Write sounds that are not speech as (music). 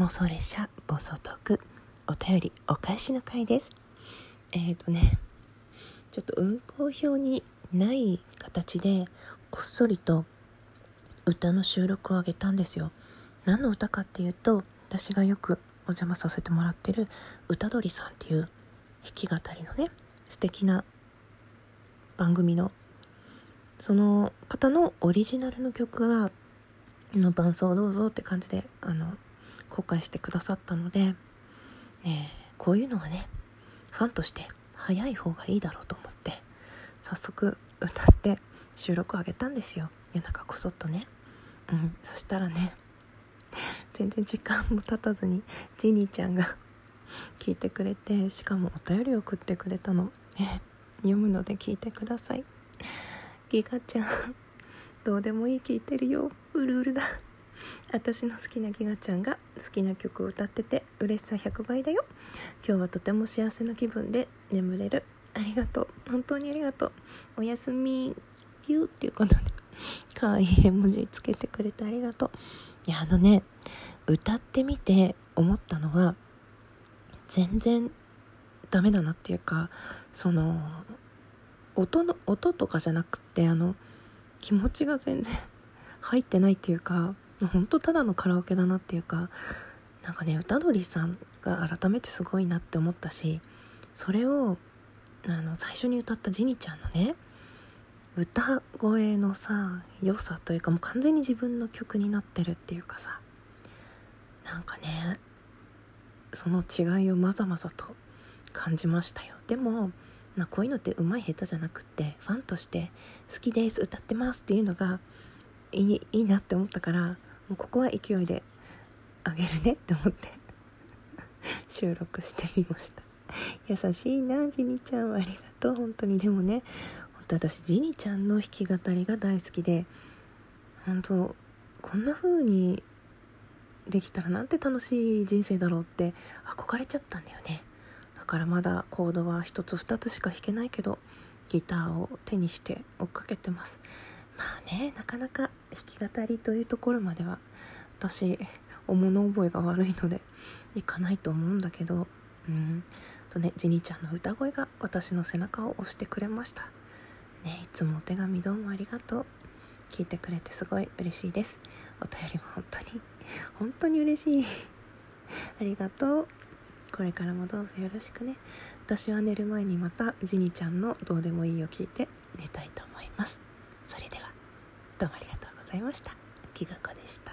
妄想列車暴走トークお便りお返しの回です。えっ、ー、とねちょっと運行表にない形でこっそりと歌の収録をあげたんですよ。何の歌かっていうと私がよくお邪魔させてもらってる歌鳥さんっていう弾き語りのね素敵な番組のその方のオリジナルの曲がの伴奏どうぞって感じであの公開してくださったので、えー、こういうのはねファンとして早い方がいいだろうと思って早速歌って収録を上げたんですよ。夜中こそっとね。うん。そしたらね全然時間も経たずにジニーちゃんが聞いてくれてしかもお便りを送ってくれたの、ね、読むので聞いてください。ギガちゃんどうでもいい聞いてるよ。うるうるだ。私の好きなギガちゃんが好きな曲を歌ってて嬉しさ100倍だよ。今日はとても幸せな気分で眠れる。ありがとう。本当にありがとう。おやすみピューっていうことで可愛い絵文字つけてくれてありがとう。いやあのね歌ってみて思ったのは全然ダメだなっていうかその音の音とかじゃなくってあの気持ちが全然 (laughs) 入ってないっていうかほん。とただのカラオケだなっていうかなんかね歌鳥さんが改めてすごいなって思ったしそれをあの最初に歌ったジニちゃんのね歌声のさ良さというかもう完全に自分の曲になってるっていうかさなんかねその違いをまざまざと感じましたよ。でもまあ、こういうのってうまい下手じゃなくってファンとして「好きです歌ってます」っていうのがいいいいなって思ったからもうここは勢いであげるねって思って。(laughs) 収録してみました。優しいなジニちゃんありがとう本当に。でもね本当私ジニちゃんの弾き語りが大好きで本当こんな風にできたらなんて楽しい人生だろうって憧れちゃったんだよね。だからまだコードは1つ2つしか弾けないけどギターを手にして追っかけてます。まあねなかなか弾き語りというところまでは私物覚えが悪いのでいかないと思うんだけどうん。とねジニちゃんの歌声が私の背中を押してくれました。ねいつもお手紙どうもありがとう。聞いてくれてすごい嬉しいです。お便りも本当に本当に嬉しい。(laughs) ありがとう。これからもどうぞよろしくね。私は寝る前にまたジニちゃんのどうでもいいを聞いて寝たいと思います。どうもありがとうございました。きがこでした。